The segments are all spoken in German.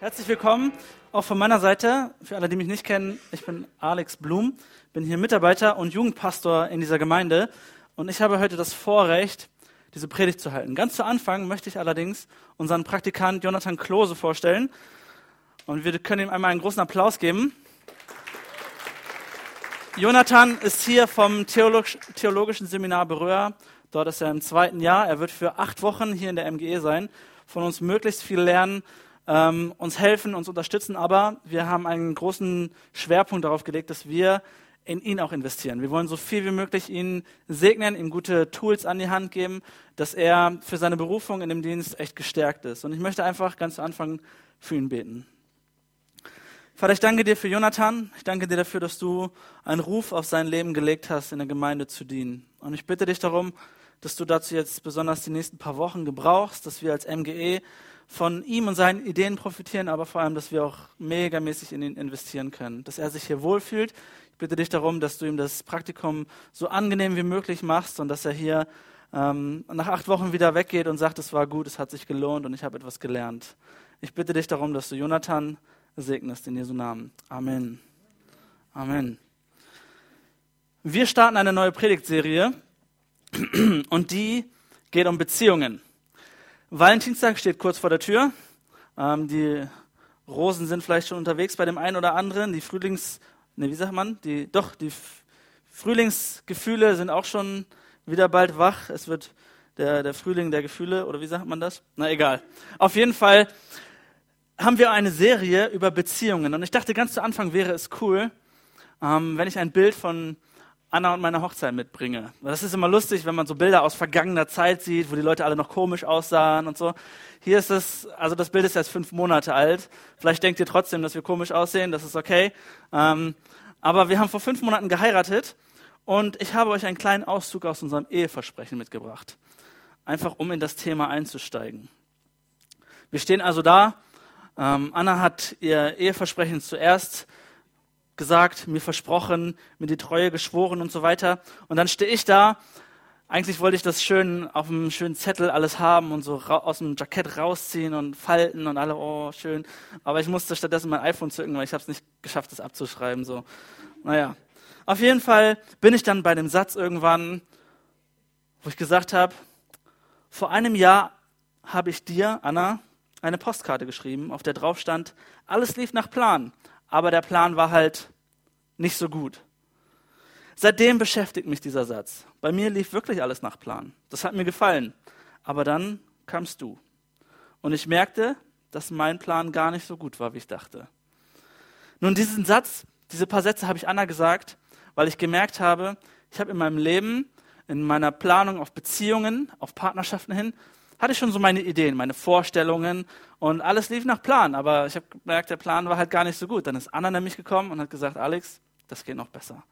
Herzlich willkommen auch von meiner Seite. Für alle, die mich nicht kennen, ich bin Alex Blum, bin hier Mitarbeiter und Jugendpastor in dieser Gemeinde und ich habe heute das Vorrecht, diese Predigt zu halten. Ganz zu Anfang möchte ich allerdings unseren Praktikant Jonathan Klose vorstellen und wir können ihm einmal einen großen Applaus geben. Jonathan ist hier vom Theolog Theologischen Seminar Beröhr. Dort ist er im zweiten Jahr. Er wird für acht Wochen hier in der MGE sein, von uns möglichst viel lernen ähm, uns helfen, uns unterstützen, aber wir haben einen großen Schwerpunkt darauf gelegt, dass wir in ihn auch investieren. Wir wollen so viel wie möglich ihn segnen, ihm gute Tools an die Hand geben, dass er für seine Berufung in dem Dienst echt gestärkt ist. Und ich möchte einfach ganz zu Anfang für ihn beten. Vater, ich danke dir für Jonathan. Ich danke dir dafür, dass du einen Ruf auf sein Leben gelegt hast, in der Gemeinde zu dienen. Und ich bitte dich darum, dass du dazu jetzt besonders die nächsten paar Wochen gebrauchst, dass wir als MGE von ihm und seinen Ideen profitieren, aber vor allem, dass wir auch megamäßig in ihn investieren können, dass er sich hier wohlfühlt. Ich bitte dich darum, dass du ihm das Praktikum so angenehm wie möglich machst und dass er hier ähm, nach acht Wochen wieder weggeht und sagt, es war gut, es hat sich gelohnt und ich habe etwas gelernt. Ich bitte dich darum, dass du Jonathan segnest in Jesu Namen. Amen. Amen. Wir starten eine neue Predigtserie und die geht um Beziehungen. Valentinstag steht kurz vor der Tür. Ähm, die Rosen sind vielleicht schon unterwegs bei dem einen oder anderen. Die Frühlings, ne, wie sagt man? Die, doch, die Frühlingsgefühle sind auch schon wieder bald wach. Es wird der, der Frühling der Gefühle, oder wie sagt man das? Na egal. Auf jeden Fall haben wir eine Serie über Beziehungen. Und ich dachte, ganz zu Anfang wäre es cool, ähm, wenn ich ein Bild von Anna und meine Hochzeit mitbringe. Das ist immer lustig, wenn man so Bilder aus vergangener Zeit sieht, wo die Leute alle noch komisch aussahen und so. Hier ist es, also das Bild ist erst fünf Monate alt. Vielleicht denkt ihr trotzdem, dass wir komisch aussehen, das ist okay. Ähm, aber wir haben vor fünf Monaten geheiratet und ich habe euch einen kleinen Auszug aus unserem Eheversprechen mitgebracht. Einfach um in das Thema einzusteigen. Wir stehen also da. Ähm, Anna hat ihr Eheversprechen zuerst gesagt, mir versprochen, mir die Treue geschworen und so weiter. Und dann stehe ich da. Eigentlich wollte ich das schön auf einem schönen Zettel alles haben und so aus dem Jackett rausziehen und falten und alle, oh, schön. Aber ich musste stattdessen mein iPhone zücken, weil ich habe es nicht geschafft, das abzuschreiben. So, naja. Auf jeden Fall bin ich dann bei dem Satz irgendwann, wo ich gesagt habe, vor einem Jahr habe ich dir, Anna, eine Postkarte geschrieben, auf der drauf stand, alles lief nach Plan aber der Plan war halt nicht so gut. Seitdem beschäftigt mich dieser Satz. Bei mir lief wirklich alles nach Plan. Das hat mir gefallen. Aber dann kamst du. Und ich merkte, dass mein Plan gar nicht so gut war, wie ich dachte. Nun, diesen Satz, diese paar Sätze habe ich Anna gesagt, weil ich gemerkt habe, ich habe in meinem Leben, in meiner Planung auf Beziehungen, auf Partnerschaften hin, hatte ich schon so meine Ideen, meine Vorstellungen und alles lief nach Plan. Aber ich habe gemerkt, der Plan war halt gar nicht so gut. Dann ist Anna nämlich gekommen und hat gesagt, Alex, das geht noch besser.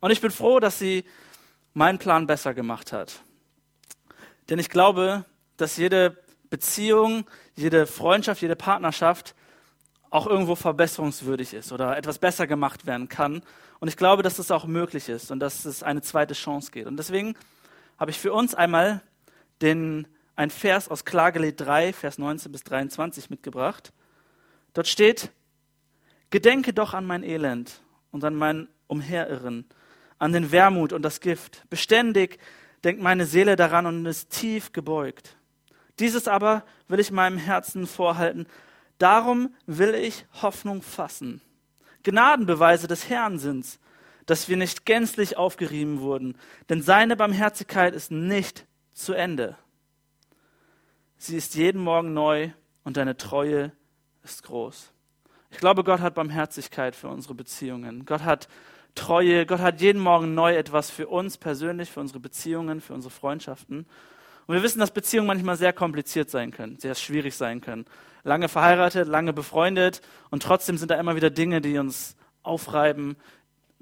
Und ich bin froh, dass sie meinen Plan besser gemacht hat. Denn ich glaube, dass jede Beziehung, jede Freundschaft, jede Partnerschaft auch irgendwo verbesserungswürdig ist oder etwas besser gemacht werden kann. Und ich glaube, dass das auch möglich ist und dass es eine zweite Chance geht. Und deswegen habe ich für uns einmal den ein Vers aus Klagelied 3, Vers 19 bis 23 mitgebracht. Dort steht, Gedenke doch an mein Elend und an mein Umherirren, an den Wermut und das Gift. Beständig denkt meine Seele daran und ist tief gebeugt. Dieses aber will ich meinem Herzen vorhalten. Darum will ich Hoffnung fassen. Gnadenbeweise des Herrn sind's, dass wir nicht gänzlich aufgerieben wurden, denn seine Barmherzigkeit ist nicht zu Ende. Sie ist jeden Morgen neu und deine Treue ist groß. Ich glaube, Gott hat Barmherzigkeit für unsere Beziehungen. Gott hat Treue. Gott hat jeden Morgen neu etwas für uns persönlich, für unsere Beziehungen, für unsere Freundschaften. Und wir wissen, dass Beziehungen manchmal sehr kompliziert sein können, sehr schwierig sein können. Lange verheiratet, lange befreundet und trotzdem sind da immer wieder Dinge, die uns aufreiben.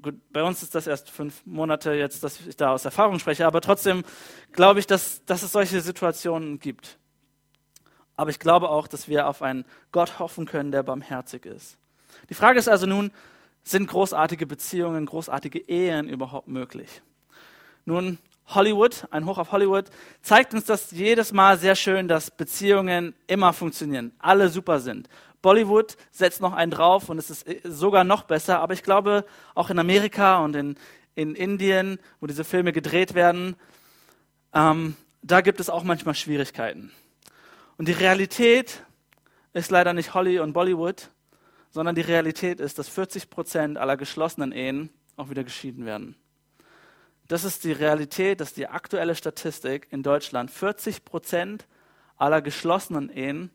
Gut, bei uns ist das erst fünf Monate jetzt, dass ich da aus Erfahrung spreche, aber trotzdem glaube ich, dass, dass es solche Situationen gibt. Aber ich glaube auch, dass wir auf einen Gott hoffen können, der barmherzig ist. Die Frage ist also nun, sind großartige Beziehungen, großartige Ehen überhaupt möglich? Nun, Hollywood, ein Hoch auf Hollywood, zeigt uns das jedes Mal sehr schön, dass Beziehungen immer funktionieren, alle super sind. Bollywood setzt noch einen drauf und es ist äh, sogar noch besser. Aber ich glaube, auch in Amerika und in, in Indien, wo diese Filme gedreht werden, ähm, da gibt es auch manchmal Schwierigkeiten. Und die Realität ist leider nicht Holly und Bollywood, sondern die Realität ist, dass 40 Prozent aller geschlossenen Ehen auch wieder geschieden werden. Das ist die Realität, das ist die aktuelle Statistik in Deutschland. 40 Prozent aller geschlossenen Ehen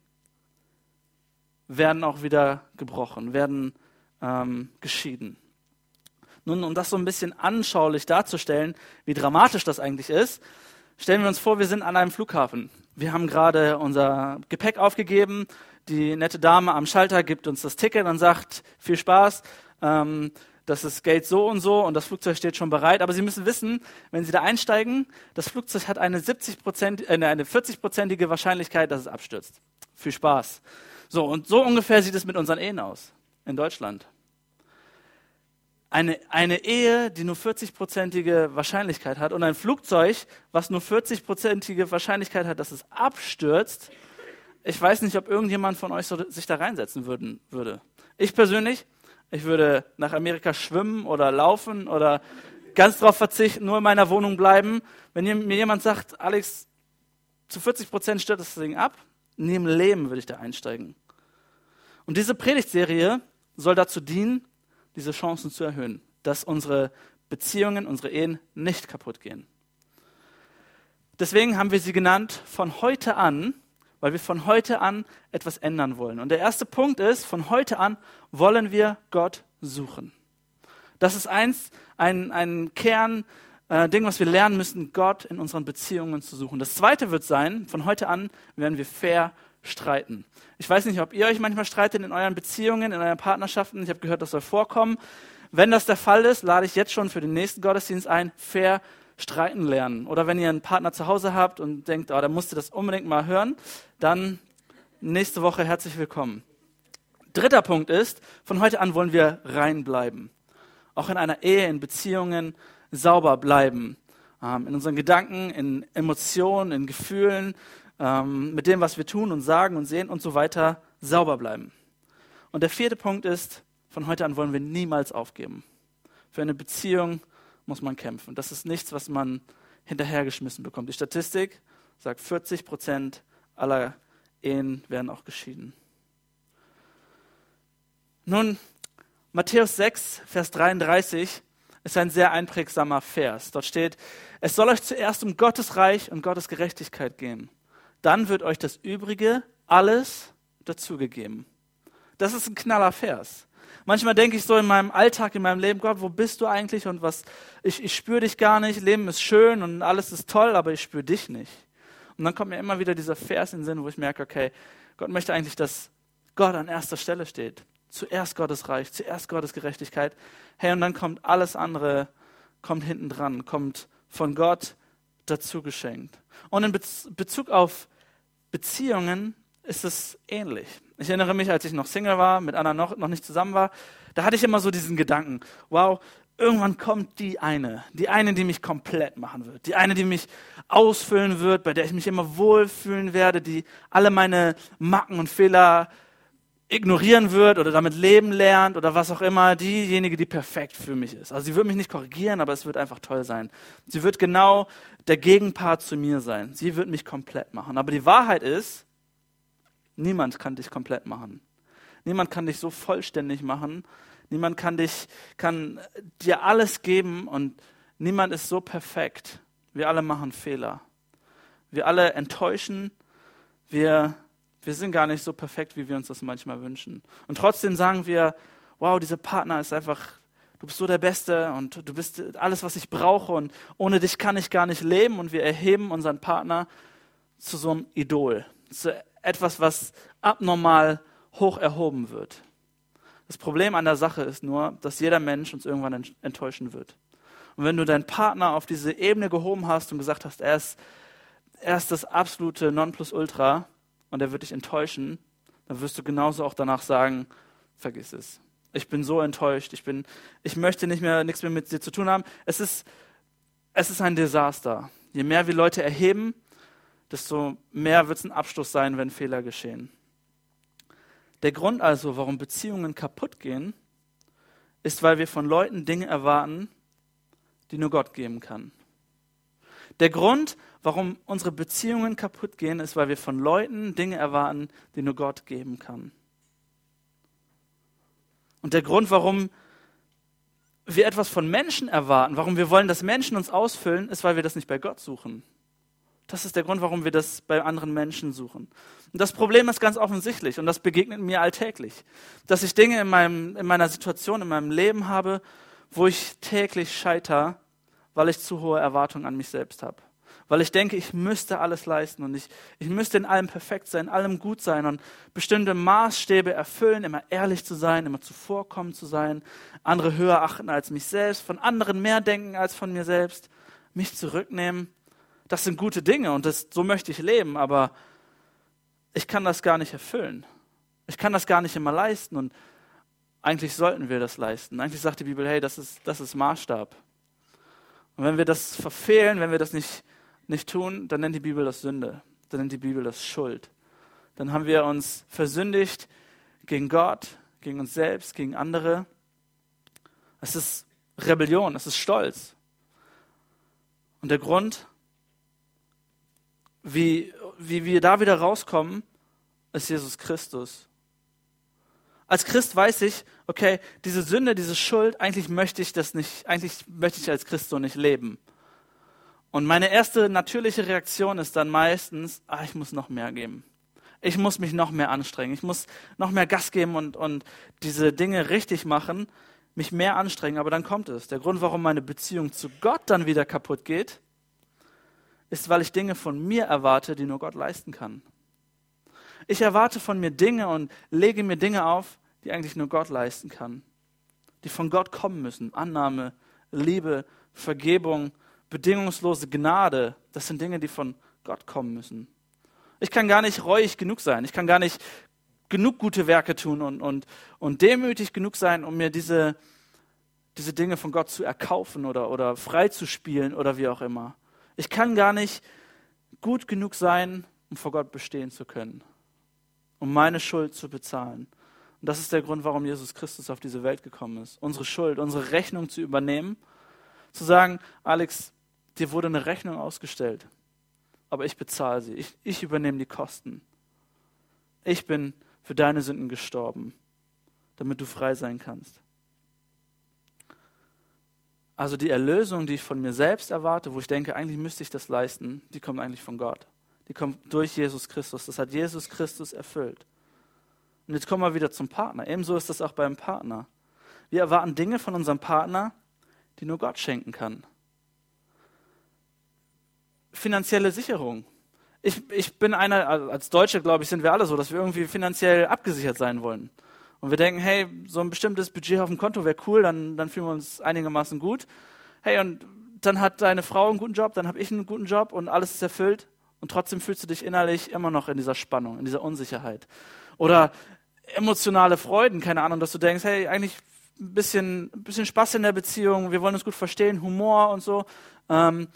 werden auch wieder gebrochen, werden ähm, geschieden. Nun, um das so ein bisschen anschaulich darzustellen, wie dramatisch das eigentlich ist, stellen wir uns vor, wir sind an einem Flughafen. Wir haben gerade unser Gepäck aufgegeben. Die nette Dame am Schalter gibt uns das Ticket und sagt, viel Spaß. Ähm, das ist Geld so und so und das Flugzeug steht schon bereit. Aber Sie müssen wissen, wenn Sie da einsteigen, das Flugzeug hat eine, 70 äh, eine 40-prozentige Wahrscheinlichkeit, dass es abstürzt. Viel Spaß. So, und so ungefähr sieht es mit unseren Ehen aus in Deutschland. Eine, eine Ehe, die nur 40-prozentige Wahrscheinlichkeit hat und ein Flugzeug, was nur 40-prozentige Wahrscheinlichkeit hat, dass es abstürzt. Ich weiß nicht, ob irgendjemand von euch so, sich da reinsetzen würden, würde. Ich persönlich ich würde nach Amerika schwimmen oder laufen oder ganz darauf verzichten, nur in meiner Wohnung bleiben. Wenn mir jemand sagt, Alex, zu 40 Prozent stört das Ding ab, neben Leben würde ich da einsteigen. Und diese Predigtserie soll dazu dienen, diese Chancen zu erhöhen, dass unsere Beziehungen, unsere Ehen nicht kaputt gehen. Deswegen haben wir sie genannt, von heute an weil wir von heute an etwas ändern wollen. Und der erste Punkt ist, von heute an wollen wir Gott suchen. Das ist eins, ein, ein Kern, äh, Ding, was wir lernen müssen, Gott in unseren Beziehungen zu suchen. Das zweite wird sein, von heute an werden wir fair streiten. Ich weiß nicht, ob ihr euch manchmal streitet in euren Beziehungen, in euren Partnerschaften. Ich habe gehört, das soll vorkommen. Wenn das der Fall ist, lade ich jetzt schon für den nächsten Gottesdienst ein, fair streiten lernen. Oder wenn ihr einen Partner zu Hause habt und denkt, oh, da musst du das unbedingt mal hören, dann nächste Woche herzlich willkommen. Dritter Punkt ist, von heute an wollen wir rein bleiben. Auch in einer Ehe, in Beziehungen sauber bleiben. Ähm, in unseren Gedanken, in Emotionen, in Gefühlen, ähm, mit dem, was wir tun und sagen und sehen und so weiter, sauber bleiben. Und der vierte Punkt ist, von heute an wollen wir niemals aufgeben. Für eine Beziehung muss man kämpfen. Das ist nichts, was man hinterhergeschmissen bekommt. Die Statistik sagt, 40 Prozent aller Ehen werden auch geschieden. Nun, Matthäus 6, Vers 33 ist ein sehr einprägsamer Vers. Dort steht, es soll euch zuerst um Gottes Reich und Gottes Gerechtigkeit gehen. Dann wird euch das Übrige alles dazugegeben. Das ist ein knaller Vers. Manchmal denke ich so in meinem Alltag, in meinem Leben, Gott, wo bist du eigentlich und was, ich, ich spüre dich gar nicht, Leben ist schön und alles ist toll, aber ich spüre dich nicht. Und dann kommt mir immer wieder dieser Vers in den Sinn, wo ich merke, okay, Gott möchte eigentlich, dass Gott an erster Stelle steht. Zuerst Gottes Reich, zuerst Gottes Gerechtigkeit. Hey, und dann kommt alles andere, kommt hinten dran, kommt von Gott dazu geschenkt. Und in Bezug auf Beziehungen ist es ähnlich. Ich erinnere mich, als ich noch Single war, mit Anna noch, noch nicht zusammen war, da hatte ich immer so diesen Gedanken, wow, irgendwann kommt die eine, die eine, die mich komplett machen wird, die eine, die mich ausfüllen wird, bei der ich mich immer wohlfühlen werde, die alle meine Macken und Fehler ignorieren wird oder damit leben lernt oder was auch immer, diejenige, die perfekt für mich ist. Also sie wird mich nicht korrigieren, aber es wird einfach toll sein. Sie wird genau der Gegenpart zu mir sein. Sie wird mich komplett machen. Aber die Wahrheit ist, Niemand kann dich komplett machen. Niemand kann dich so vollständig machen. Niemand kann dich, kann dir alles geben und niemand ist so perfekt. Wir alle machen Fehler. Wir alle enttäuschen. Wir, wir sind gar nicht so perfekt, wie wir uns das manchmal wünschen. Und trotzdem sagen wir, wow, dieser Partner ist einfach, du bist so der Beste und du bist alles, was ich brauche und ohne dich kann ich gar nicht leben. Und wir erheben unseren Partner zu so einem Idol, zu etwas, was abnormal hoch erhoben wird. Das Problem an der Sache ist nur, dass jeder Mensch uns irgendwann enttäuschen wird. Und wenn du deinen Partner auf diese Ebene gehoben hast und gesagt hast, er ist, er ist das absolute Nonplusultra und er wird dich enttäuschen, dann wirst du genauso auch danach sagen, vergiss es. Ich bin so enttäuscht, ich, bin, ich möchte nicht mehr, nichts mehr mit dir zu tun haben. Es ist, es ist ein Desaster. Je mehr wir Leute erheben, desto mehr wird es ein Abschluss sein, wenn Fehler geschehen. Der Grund also, warum Beziehungen kaputt gehen, ist, weil wir von Leuten Dinge erwarten, die nur Gott geben kann. Der Grund, warum unsere Beziehungen kaputt gehen, ist, weil wir von Leuten Dinge erwarten, die nur Gott geben kann. Und der Grund, warum wir etwas von Menschen erwarten, warum wir wollen, dass Menschen uns ausfüllen, ist, weil wir das nicht bei Gott suchen. Das ist der Grund, warum wir das bei anderen Menschen suchen. Und das Problem ist ganz offensichtlich und das begegnet mir alltäglich, dass ich Dinge in, meinem, in meiner Situation, in meinem Leben habe, wo ich täglich scheiter, weil ich zu hohe Erwartungen an mich selbst habe. Weil ich denke, ich müsste alles leisten und ich, ich müsste in allem perfekt sein, in allem gut sein und bestimmte Maßstäbe erfüllen, immer ehrlich zu sein, immer zuvorkommen zu sein, andere höher achten als mich selbst, von anderen mehr denken als von mir selbst, mich zurücknehmen das sind gute Dinge und das, so möchte ich leben, aber ich kann das gar nicht erfüllen. Ich kann das gar nicht immer leisten und eigentlich sollten wir das leisten. Eigentlich sagt die Bibel, hey, das ist, das ist Maßstab. Und wenn wir das verfehlen, wenn wir das nicht, nicht tun, dann nennt die Bibel das Sünde. Dann nennt die Bibel das Schuld. Dann haben wir uns versündigt gegen Gott, gegen uns selbst, gegen andere. Es ist Rebellion, es ist Stolz. Und der Grund, wie, wie wir da wieder rauskommen, ist Jesus Christus. Als Christ weiß ich, okay, diese Sünde, diese Schuld, eigentlich möchte ich das nicht, eigentlich möchte ich als Christ so nicht leben. Und meine erste natürliche Reaktion ist dann meistens, ah, ich muss noch mehr geben. Ich muss mich noch mehr anstrengen. Ich muss noch mehr Gas geben und, und diese Dinge richtig machen, mich mehr anstrengen. Aber dann kommt es. Der Grund, warum meine Beziehung zu Gott dann wieder kaputt geht, ist, weil ich Dinge von mir erwarte, die nur Gott leisten kann. Ich erwarte von mir Dinge und lege mir Dinge auf, die eigentlich nur Gott leisten kann, die von Gott kommen müssen. Annahme, Liebe, Vergebung, bedingungslose Gnade, das sind Dinge, die von Gott kommen müssen. Ich kann gar nicht reuig genug sein, ich kann gar nicht genug gute Werke tun und, und, und demütig genug sein, um mir diese, diese Dinge von Gott zu erkaufen oder, oder freizuspielen oder wie auch immer. Ich kann gar nicht gut genug sein, um vor Gott bestehen zu können, um meine Schuld zu bezahlen. Und das ist der Grund, warum Jesus Christus auf diese Welt gekommen ist. Unsere Schuld, unsere Rechnung zu übernehmen. Zu sagen, Alex, dir wurde eine Rechnung ausgestellt, aber ich bezahle sie. Ich, ich übernehme die Kosten. Ich bin für deine Sünden gestorben, damit du frei sein kannst. Also die Erlösung, die ich von mir selbst erwarte, wo ich denke, eigentlich müsste ich das leisten, die kommt eigentlich von Gott. Die kommt durch Jesus Christus. Das hat Jesus Christus erfüllt. Und jetzt kommen wir wieder zum Partner. Ebenso ist das auch beim Partner. Wir erwarten Dinge von unserem Partner, die nur Gott schenken kann. Finanzielle Sicherung. Ich, ich bin einer, also als Deutsche, glaube ich, sind wir alle so, dass wir irgendwie finanziell abgesichert sein wollen und wir denken, hey, so ein bestimmtes Budget auf dem Konto wäre cool, dann, dann fühlen wir uns einigermaßen gut. Hey, und dann hat deine Frau einen guten Job, dann habe ich einen guten Job und alles ist erfüllt und trotzdem fühlst du dich innerlich immer noch in dieser Spannung, in dieser Unsicherheit. Oder emotionale Freuden, keine Ahnung, dass du denkst, hey, eigentlich ein bisschen, bisschen Spaß in der Beziehung, wir wollen uns gut verstehen, Humor und so. Ähm,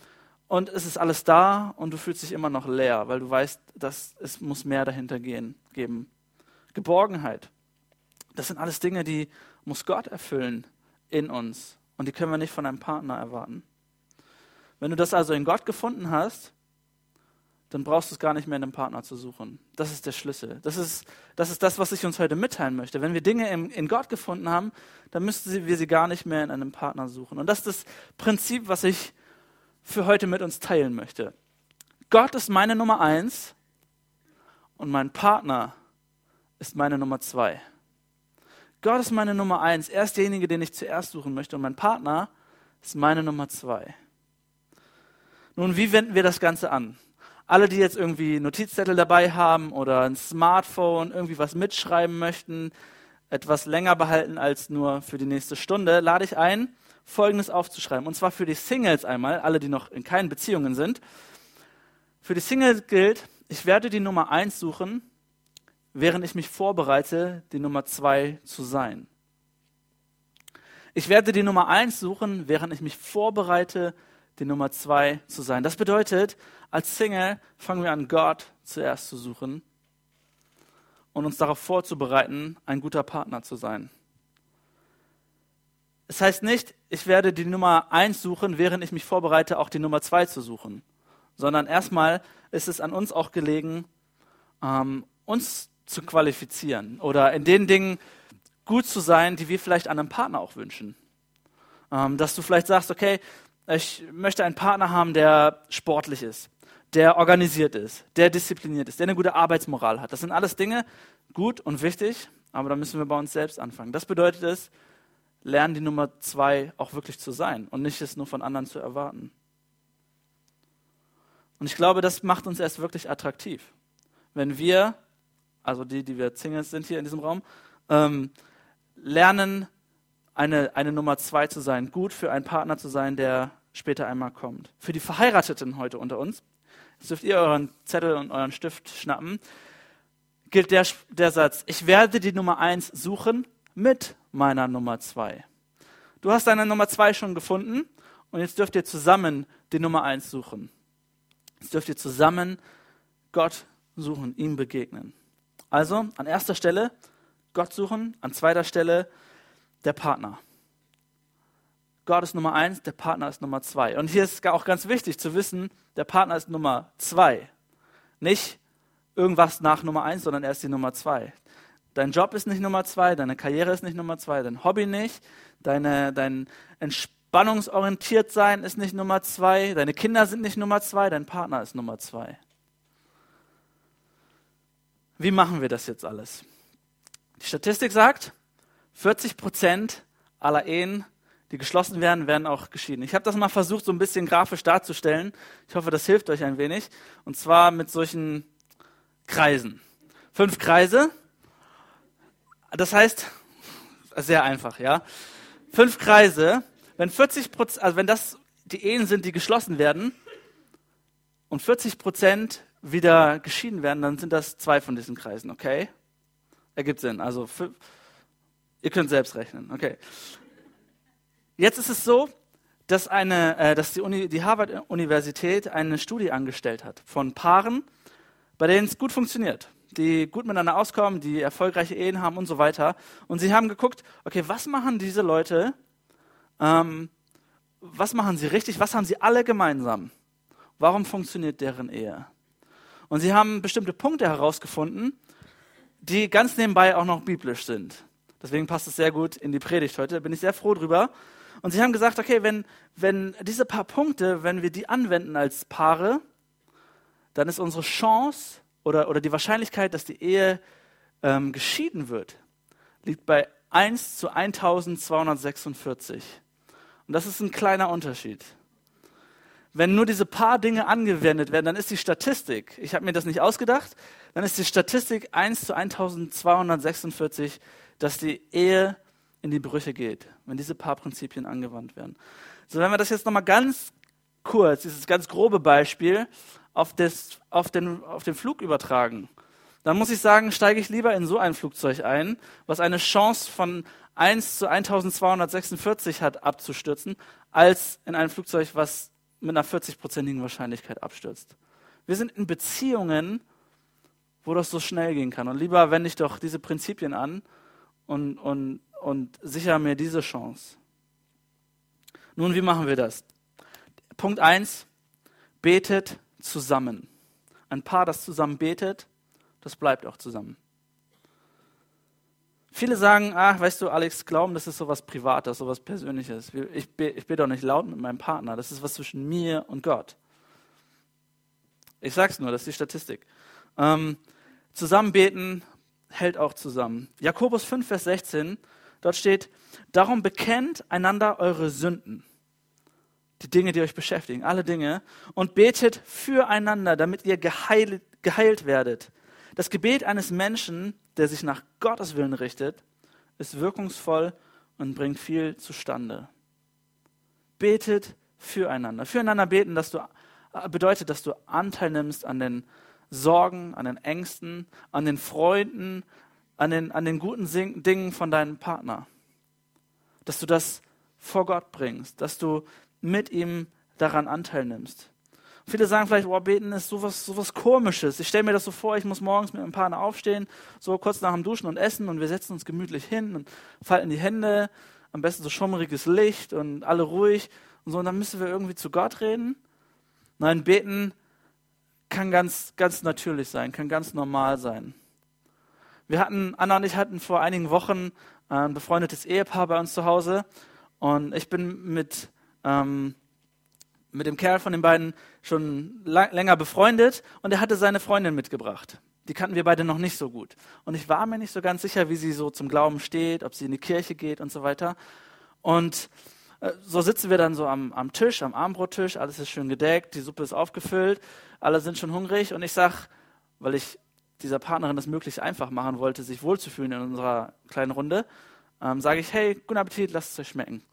und es ist alles da und du fühlst dich immer noch leer, weil du weißt, dass es muss mehr dahinter gehen, geben. Geborgenheit. Das sind alles Dinge, die muss Gott erfüllen in uns. Und die können wir nicht von einem Partner erwarten. Wenn du das also in Gott gefunden hast, dann brauchst du es gar nicht mehr in einem Partner zu suchen. Das ist der Schlüssel. Das ist das, ist das was ich uns heute mitteilen möchte. Wenn wir Dinge in, in Gott gefunden haben, dann müssten wir sie gar nicht mehr in einem Partner suchen. Und das ist das Prinzip, was ich für heute mit uns teilen möchte. Gott ist meine Nummer eins und mein Partner ist meine Nummer zwei. Gott ist meine Nummer eins. Er ist derjenige, den ich zuerst suchen möchte. Und mein Partner ist meine Nummer zwei. Nun, wie wenden wir das Ganze an? Alle, die jetzt irgendwie Notizzettel dabei haben oder ein Smartphone, irgendwie was mitschreiben möchten, etwas länger behalten als nur für die nächste Stunde, lade ich ein, Folgendes aufzuschreiben. Und zwar für die Singles einmal, alle, die noch in keinen Beziehungen sind. Für die Singles gilt, ich werde die Nummer eins suchen während ich mich vorbereite, die Nummer zwei zu sein. Ich werde die Nummer eins suchen, während ich mich vorbereite, die Nummer zwei zu sein. Das bedeutet, als Single fangen wir an, Gott zuerst zu suchen. und uns darauf vorzubereiten, ein guter Partner zu sein. Es heißt nicht, ich werde die Nummer eins suchen, während ich mich vorbereite, auch die Nummer zwei zu suchen, sondern erstmal ist es an uns auch gelegen, ähm, uns zu qualifizieren oder in den Dingen gut zu sein, die wir vielleicht an einem Partner auch wünschen. Ähm, dass du vielleicht sagst, okay, ich möchte einen Partner haben, der sportlich ist, der organisiert ist, der diszipliniert ist, der eine gute Arbeitsmoral hat. Das sind alles Dinge gut und wichtig, aber da müssen wir bei uns selbst anfangen. Das bedeutet es, lernen die Nummer zwei auch wirklich zu sein und nicht es nur von anderen zu erwarten. Und ich glaube, das macht uns erst wirklich attraktiv. Wenn wir, also die, die wir Singles sind hier in diesem Raum, ähm, lernen, eine, eine Nummer zwei zu sein, gut für einen Partner zu sein, der später einmal kommt. Für die Verheirateten heute unter uns, jetzt dürft ihr euren Zettel und euren Stift schnappen, gilt der, der Satz, ich werde die Nummer eins suchen mit meiner Nummer zwei. Du hast deine Nummer zwei schon gefunden und jetzt dürft ihr zusammen die Nummer eins suchen. Jetzt dürft ihr zusammen Gott suchen, ihm begegnen. Also an erster Stelle Gott suchen, an zweiter Stelle der Partner. Gott ist Nummer eins, der Partner ist Nummer zwei. Und hier ist auch ganz wichtig zu wissen, der Partner ist Nummer zwei. Nicht irgendwas nach Nummer eins, sondern er ist die Nummer zwei. Dein Job ist nicht Nummer zwei, deine Karriere ist nicht Nummer zwei, dein Hobby nicht, deine, dein entspannungsorientiert sein ist nicht Nummer zwei, deine Kinder sind nicht Nummer zwei, dein Partner ist Nummer zwei. Wie machen wir das jetzt alles? Die Statistik sagt, 40 Prozent aller Ehen, die geschlossen werden, werden auch geschieden. Ich habe das mal versucht, so ein bisschen grafisch darzustellen. Ich hoffe, das hilft euch ein wenig. Und zwar mit solchen Kreisen. Fünf Kreise. Das heißt, sehr einfach, ja. Fünf Kreise. Wenn 40 Prozent, also wenn das die Ehen sind, die geschlossen werden, und 40 Prozent wieder geschieden werden, dann sind das zwei von diesen Kreisen, okay? Ergibt Sinn. Also ihr könnt selbst rechnen, okay. Jetzt ist es so, dass, eine, äh, dass die, Uni, die Harvard-Universität eine Studie angestellt hat von Paaren, bei denen es gut funktioniert, die gut miteinander auskommen, die erfolgreiche Ehen haben und so weiter. Und sie haben geguckt, okay, was machen diese Leute, ähm, was machen sie richtig, was haben sie alle gemeinsam? Warum funktioniert deren Ehe? Und sie haben bestimmte Punkte herausgefunden, die ganz nebenbei auch noch biblisch sind. Deswegen passt es sehr gut in die Predigt heute. Da bin ich sehr froh drüber. Und sie haben gesagt, okay, wenn, wenn diese paar Punkte, wenn wir die anwenden als Paare, dann ist unsere Chance oder, oder die Wahrscheinlichkeit, dass die Ehe ähm, geschieden wird, liegt bei 1 zu 1246. Und das ist ein kleiner Unterschied wenn nur diese paar Dinge angewendet werden, dann ist die Statistik, ich habe mir das nicht ausgedacht, dann ist die Statistik 1 zu 1246, dass die Ehe in die Brüche geht, wenn diese paar Prinzipien angewandt werden. So, wenn wir das jetzt nochmal ganz kurz, dieses ganz grobe Beispiel, auf, das, auf, den, auf den Flug übertragen, dann muss ich sagen, steige ich lieber in so ein Flugzeug ein, was eine Chance von 1 zu 1246 hat, abzustürzen, als in ein Flugzeug, was mit einer 40-prozentigen Wahrscheinlichkeit abstürzt. Wir sind in Beziehungen, wo das so schnell gehen kann. Und lieber wende ich doch diese Prinzipien an und, und, und sichere mir diese Chance. Nun, wie machen wir das? Punkt 1, betet zusammen. Ein Paar, das zusammen betet, das bleibt auch zusammen. Viele sagen, ach, weißt du, Alex, Glauben, das ist sowas Privates, sowas Persönliches. Ich, bete doch nicht laut mit meinem Partner. Das ist was zwischen mir und Gott. Ich sag's nur, das ist die Statistik. Ähm, zusammenbeten hält auch zusammen. Jakobus 5, Vers 16, dort steht, darum bekennt einander eure Sünden. Die Dinge, die euch beschäftigen, alle Dinge, und betet füreinander, damit ihr geheilt, geheilt werdet. Das Gebet eines Menschen, der sich nach Gottes Willen richtet, ist wirkungsvoll und bringt viel zustande. Betet füreinander. Füreinander beten, dass du, bedeutet, dass du Anteil nimmst an den Sorgen, an den Ängsten, an den Freunden, an den, an den guten Dingen von deinem Partner. Dass du das vor Gott bringst, dass du mit ihm daran Anteil nimmst. Viele sagen vielleicht, oh, beten ist sowas, sowas komisches. Ich stelle mir das so vor, ich muss morgens mit einem Partner aufstehen, so kurz nach dem Duschen und Essen und wir setzen uns gemütlich hin und falten die Hände, am besten so schummriges Licht und alle ruhig und so und dann müssen wir irgendwie zu Gott reden. Nein, beten kann ganz, ganz natürlich sein, kann ganz normal sein. Wir hatten, Anna und ich hatten vor einigen Wochen ein befreundetes Ehepaar bei uns zu Hause und ich bin mit, ähm, mit dem Kerl von den beiden schon länger befreundet und er hatte seine Freundin mitgebracht. Die kannten wir beide noch nicht so gut. Und ich war mir nicht so ganz sicher, wie sie so zum Glauben steht, ob sie in die Kirche geht und so weiter. Und äh, so sitzen wir dann so am, am Tisch, am Armbrottisch, alles ist schön gedeckt, die Suppe ist aufgefüllt, alle sind schon hungrig und ich sag, weil ich dieser Partnerin das möglichst einfach machen wollte, sich wohlzufühlen in unserer kleinen Runde, ähm, sage ich, hey, guten Appetit, lasst es euch schmecken.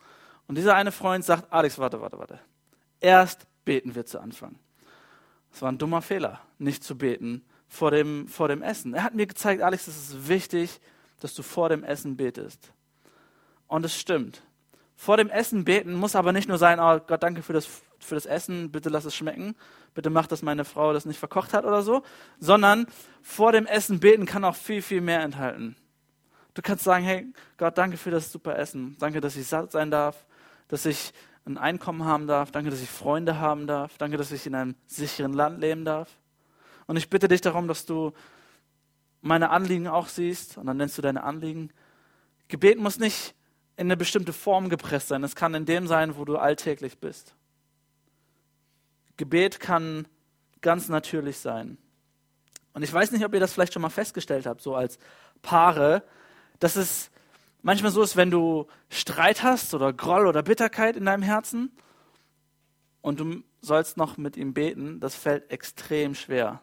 Und dieser eine Freund sagt, Alex, warte, warte, warte. Erst beten wir zu Anfang. Das war ein dummer Fehler, nicht zu beten vor dem, vor dem Essen. Er hat mir gezeigt, Alex, es ist wichtig, dass du vor dem Essen betest. Und es stimmt. Vor dem Essen beten muss aber nicht nur sein, oh Gott, danke für das, für das Essen, bitte lass es schmecken, bitte mach, dass meine Frau das nicht verkocht hat oder so, sondern vor dem Essen beten kann auch viel, viel mehr enthalten. Du kannst sagen, hey Gott, danke für das super Essen, danke, dass ich satt sein darf, dass ich ein Einkommen haben darf, danke, dass ich Freunde haben darf, danke, dass ich in einem sicheren Land leben darf. Und ich bitte dich darum, dass du meine Anliegen auch siehst und dann nennst du deine Anliegen. Gebet muss nicht in eine bestimmte Form gepresst sein. Es kann in dem sein, wo du alltäglich bist. Gebet kann ganz natürlich sein. Und ich weiß nicht, ob ihr das vielleicht schon mal festgestellt habt, so als Paare, dass es manchmal so ist, wenn du Streit hast oder Groll oder Bitterkeit in deinem Herzen und du sollst noch mit ihm beten, das fällt extrem schwer.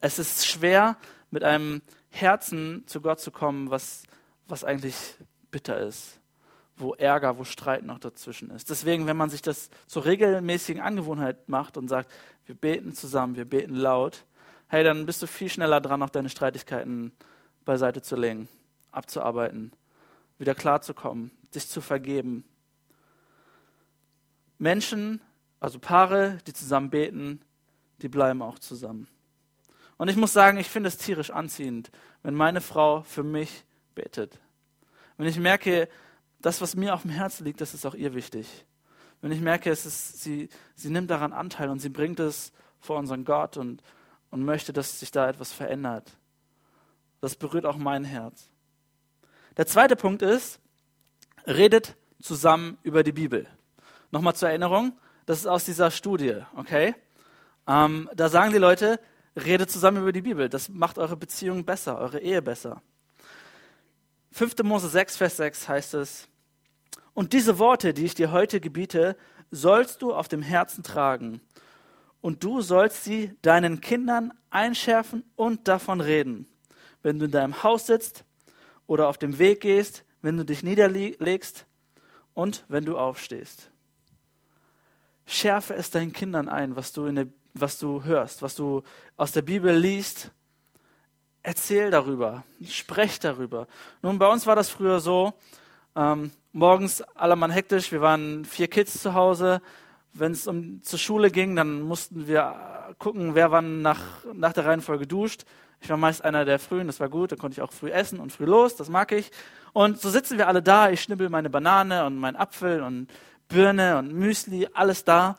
Es ist schwer, mit einem Herzen zu Gott zu kommen, was, was eigentlich bitter ist, wo Ärger, wo Streit noch dazwischen ist. Deswegen, wenn man sich das zur regelmäßigen Angewohnheit macht und sagt, wir beten zusammen, wir beten laut, hey, dann bist du viel schneller dran, auch deine Streitigkeiten beiseite zu legen, abzuarbeiten, wieder klarzukommen, dich zu vergeben. Menschen, also Paare, die zusammen beten, die bleiben auch zusammen. Und ich muss sagen, ich finde es tierisch anziehend, wenn meine Frau für mich betet. Wenn ich merke, das, was mir auf dem Herzen liegt, das ist auch ihr wichtig. Wenn ich merke, es ist, sie, sie nimmt daran Anteil und sie bringt es vor unseren Gott und, und möchte, dass sich da etwas verändert. Das berührt auch mein Herz. Der zweite Punkt ist, redet zusammen über die Bibel. Nochmal zur Erinnerung, das ist aus dieser Studie, okay? Ähm, da sagen die Leute, redet zusammen über die Bibel. Das macht eure Beziehung besser, eure Ehe besser. 5. Mose 6, Vers 6 heißt es, und diese Worte, die ich dir heute gebiete, sollst du auf dem Herzen tragen. Und du sollst sie deinen Kindern einschärfen und davon reden. Wenn du in deinem Haus sitzt oder auf dem Weg gehst, wenn du dich niederlegst und wenn du aufstehst. Schärfe es deinen Kindern ein, was du, in der, was du hörst, was du aus der Bibel liest erzähl darüber, sprech darüber. Nun, bei uns war das früher so, ähm, morgens allermann hektisch, wir waren vier Kids zu Hause. Wenn es um zur Schule ging, dann mussten wir gucken, wer wann nach, nach der Reihenfolge duscht. Ich war meist einer der Frühen, das war gut, da konnte ich auch früh essen und früh los, das mag ich. Und so sitzen wir alle da, ich schnibbel meine Banane und meinen Apfel und Birne und Müsli, alles da.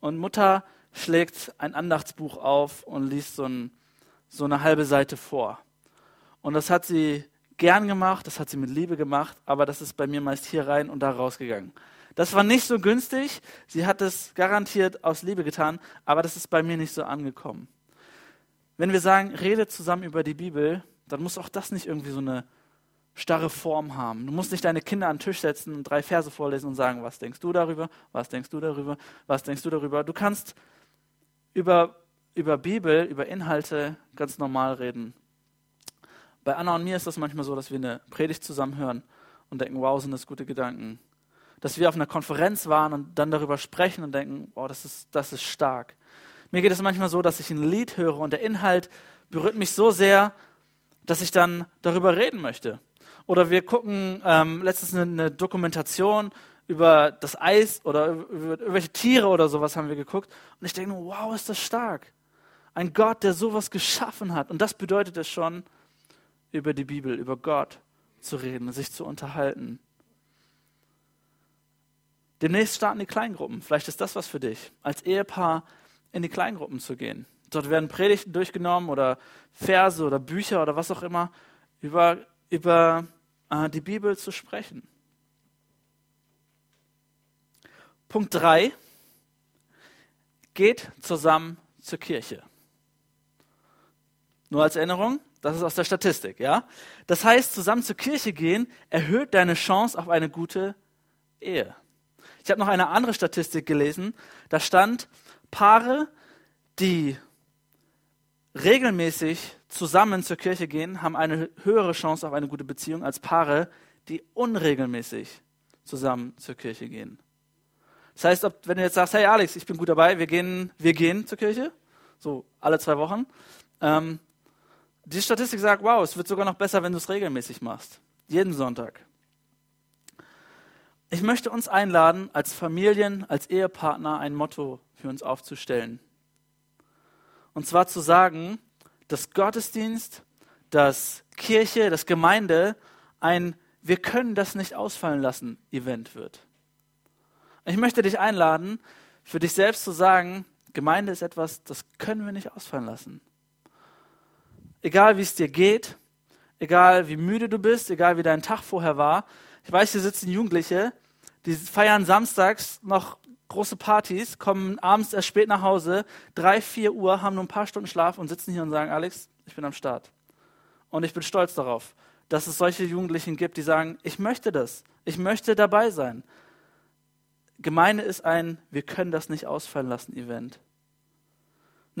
Und Mutter schlägt ein Andachtsbuch auf und liest so ein so eine halbe Seite vor. Und das hat sie gern gemacht, das hat sie mit Liebe gemacht, aber das ist bei mir meist hier rein und da rausgegangen. Das war nicht so günstig, sie hat es garantiert aus Liebe getan, aber das ist bei mir nicht so angekommen. Wenn wir sagen, rede zusammen über die Bibel, dann muss auch das nicht irgendwie so eine starre Form haben. Du musst nicht deine Kinder an den Tisch setzen und drei Verse vorlesen und sagen, was denkst du darüber, was denkst du darüber, was denkst du darüber. Du kannst über über Bibel, über Inhalte ganz normal reden. Bei Anna und mir ist das manchmal so, dass wir eine Predigt zusammen hören und denken, wow, sind das gute Gedanken. Dass wir auf einer Konferenz waren und dann darüber sprechen und denken, wow, das ist, das ist stark. Mir geht es manchmal so, dass ich ein Lied höre und der Inhalt berührt mich so sehr, dass ich dann darüber reden möchte. Oder wir gucken ähm, letztens eine, eine Dokumentation über das Eis oder über irgendwelche Tiere oder sowas haben wir geguckt. Und ich denke, wow, ist das stark. Ein Gott, der sowas geschaffen hat. Und das bedeutet es schon, über die Bibel, über Gott zu reden, sich zu unterhalten. Demnächst starten die Kleingruppen. Vielleicht ist das was für dich, als Ehepaar in die Kleingruppen zu gehen. Dort werden Predigten durchgenommen oder Verse oder Bücher oder was auch immer über, über äh, die Bibel zu sprechen. Punkt 3. Geht zusammen zur Kirche. Nur als Erinnerung, das ist aus der Statistik, ja? Das heißt, zusammen zur Kirche gehen erhöht deine Chance auf eine gute Ehe. Ich habe noch eine andere Statistik gelesen. Da stand, Paare, die regelmäßig zusammen zur Kirche gehen, haben eine höhere Chance auf eine gute Beziehung als Paare, die unregelmäßig zusammen zur Kirche gehen. Das heißt, ob, wenn du jetzt sagst, hey Alex, ich bin gut dabei, wir gehen, wir gehen zur Kirche, so alle zwei Wochen. Ähm, die Statistik sagt, wow, es wird sogar noch besser, wenn du es regelmäßig machst. Jeden Sonntag. Ich möchte uns einladen, als Familien, als Ehepartner ein Motto für uns aufzustellen. Und zwar zu sagen, dass Gottesdienst, dass Kirche, dass Gemeinde ein Wir können das nicht ausfallen lassen Event wird. Ich möchte dich einladen, für dich selbst zu sagen, Gemeinde ist etwas, das können wir nicht ausfallen lassen. Egal wie es dir geht, egal wie müde du bist, egal wie dein Tag vorher war. Ich weiß, hier sitzen Jugendliche, die feiern samstags noch große Partys, kommen abends erst spät nach Hause, drei, vier Uhr, haben nur ein paar Stunden Schlaf und sitzen hier und sagen, Alex, ich bin am Start. Und ich bin stolz darauf, dass es solche Jugendlichen gibt, die sagen, ich möchte das, ich möchte dabei sein. Gemeinde ist ein, wir können das nicht ausfallen lassen Event.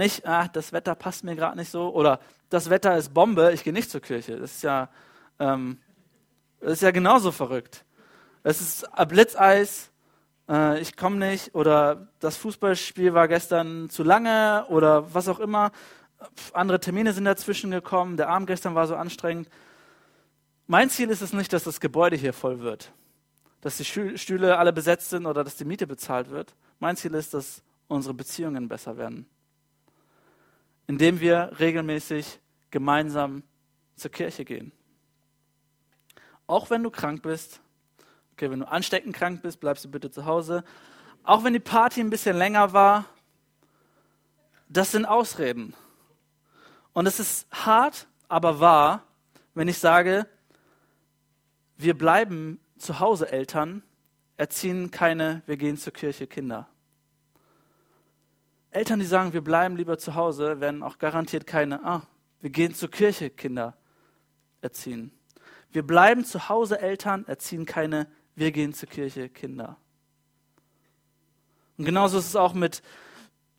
Nicht, ah, das Wetter passt mir gerade nicht so oder das Wetter ist Bombe, ich gehe nicht zur Kirche. Das ist ja, ähm, das ist ja genauso verrückt. Es ist Blitzeis, äh, ich komme nicht oder das Fußballspiel war gestern zu lange oder was auch immer. Andere Termine sind dazwischen gekommen, der Abend gestern war so anstrengend. Mein Ziel ist es nicht, dass das Gebäude hier voll wird dass die Stühle alle besetzt sind oder dass die Miete bezahlt wird. Mein Ziel ist, dass unsere Beziehungen besser werden. Indem wir regelmäßig gemeinsam zur Kirche gehen. Auch wenn du krank bist, okay, wenn du ansteckend krank bist, bleibst du bitte zu Hause. Auch wenn die Party ein bisschen länger war, das sind Ausreden. Und es ist hart, aber wahr, wenn ich sage, wir bleiben zu Hause Eltern erziehen keine, wir gehen zur Kirche Kinder. Eltern, die sagen, wir bleiben lieber zu Hause, werden auch garantiert keine, ah, wir gehen zur Kirche Kinder erziehen. Wir bleiben zu Hause Eltern, erziehen keine, wir gehen zur Kirche Kinder. Und genauso ist es auch mit,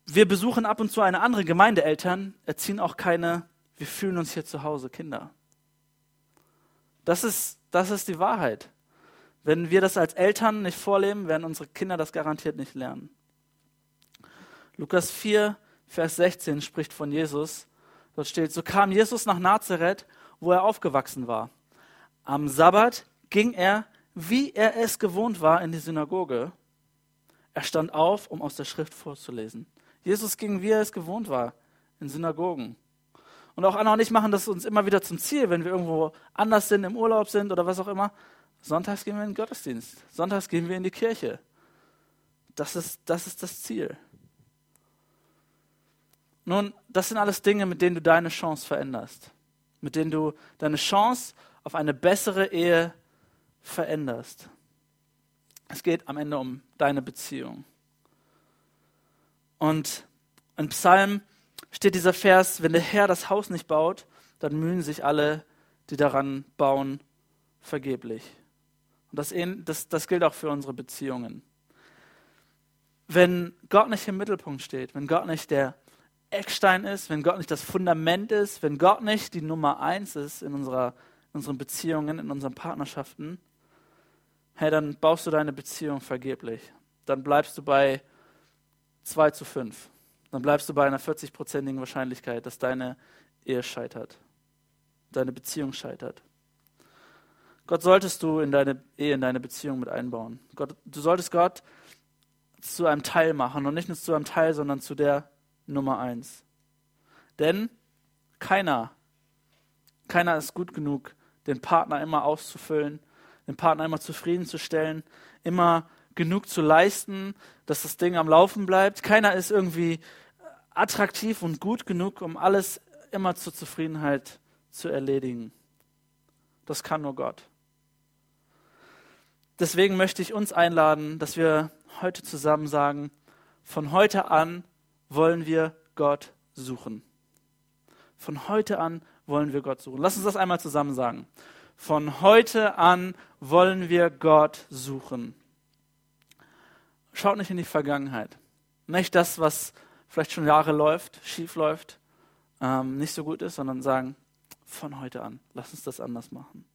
wir besuchen ab und zu eine andere Gemeinde Eltern, erziehen auch keine, wir fühlen uns hier zu Hause Kinder. Das ist, das ist die Wahrheit. Wenn wir das als Eltern nicht vorleben, werden unsere Kinder das garantiert nicht lernen. Lukas 4, Vers 16 spricht von Jesus. Dort steht, so kam Jesus nach Nazareth, wo er aufgewachsen war. Am Sabbat ging er, wie er es gewohnt war, in die Synagoge. Er stand auf, um aus der Schrift vorzulesen. Jesus ging, wie er es gewohnt war, in Synagogen. Und auch Anna und ich machen das uns immer wieder zum Ziel, wenn wir irgendwo anders sind, im Urlaub sind oder was auch immer. Sonntags gehen wir in den Gottesdienst. Sonntags gehen wir in die Kirche. Das ist, das ist das Ziel. Nun, das sind alles Dinge, mit denen du deine Chance veränderst. Mit denen du deine Chance auf eine bessere Ehe veränderst. Es geht am Ende um deine Beziehung. Und in Psalm steht dieser Vers, wenn der Herr das Haus nicht baut, dann mühen sich alle, die daran bauen, vergeblich. Und das, das, das gilt auch für unsere Beziehungen. Wenn Gott nicht im Mittelpunkt steht, wenn Gott nicht der Eckstein ist, wenn Gott nicht das Fundament ist, wenn Gott nicht die Nummer eins ist in, unserer, in unseren Beziehungen, in unseren Partnerschaften, hey, dann baust du deine Beziehung vergeblich. Dann bleibst du bei 2 zu 5. Dann bleibst du bei einer 40-prozentigen Wahrscheinlichkeit, dass deine Ehe scheitert, deine Beziehung scheitert. Gott solltest du in deine Ehe, in deine Beziehung mit einbauen. Gott, du solltest Gott zu einem Teil machen und nicht nur zu einem Teil, sondern zu der Nummer eins. Denn keiner, keiner ist gut genug, den Partner immer auszufüllen, den Partner immer zufriedenzustellen, immer genug zu leisten, dass das Ding am Laufen bleibt. Keiner ist irgendwie attraktiv und gut genug, um alles immer zur Zufriedenheit zu erledigen. Das kann nur Gott. Deswegen möchte ich uns einladen, dass wir heute zusammen sagen, von heute an wollen wir Gott suchen. Von heute an wollen wir Gott suchen. Lass uns das einmal zusammen sagen. Von heute an wollen wir Gott suchen. Schaut nicht in die Vergangenheit. Nicht das, was vielleicht schon Jahre läuft, schief läuft, ähm, nicht so gut ist, sondern sagen, von heute an, lass uns das anders machen.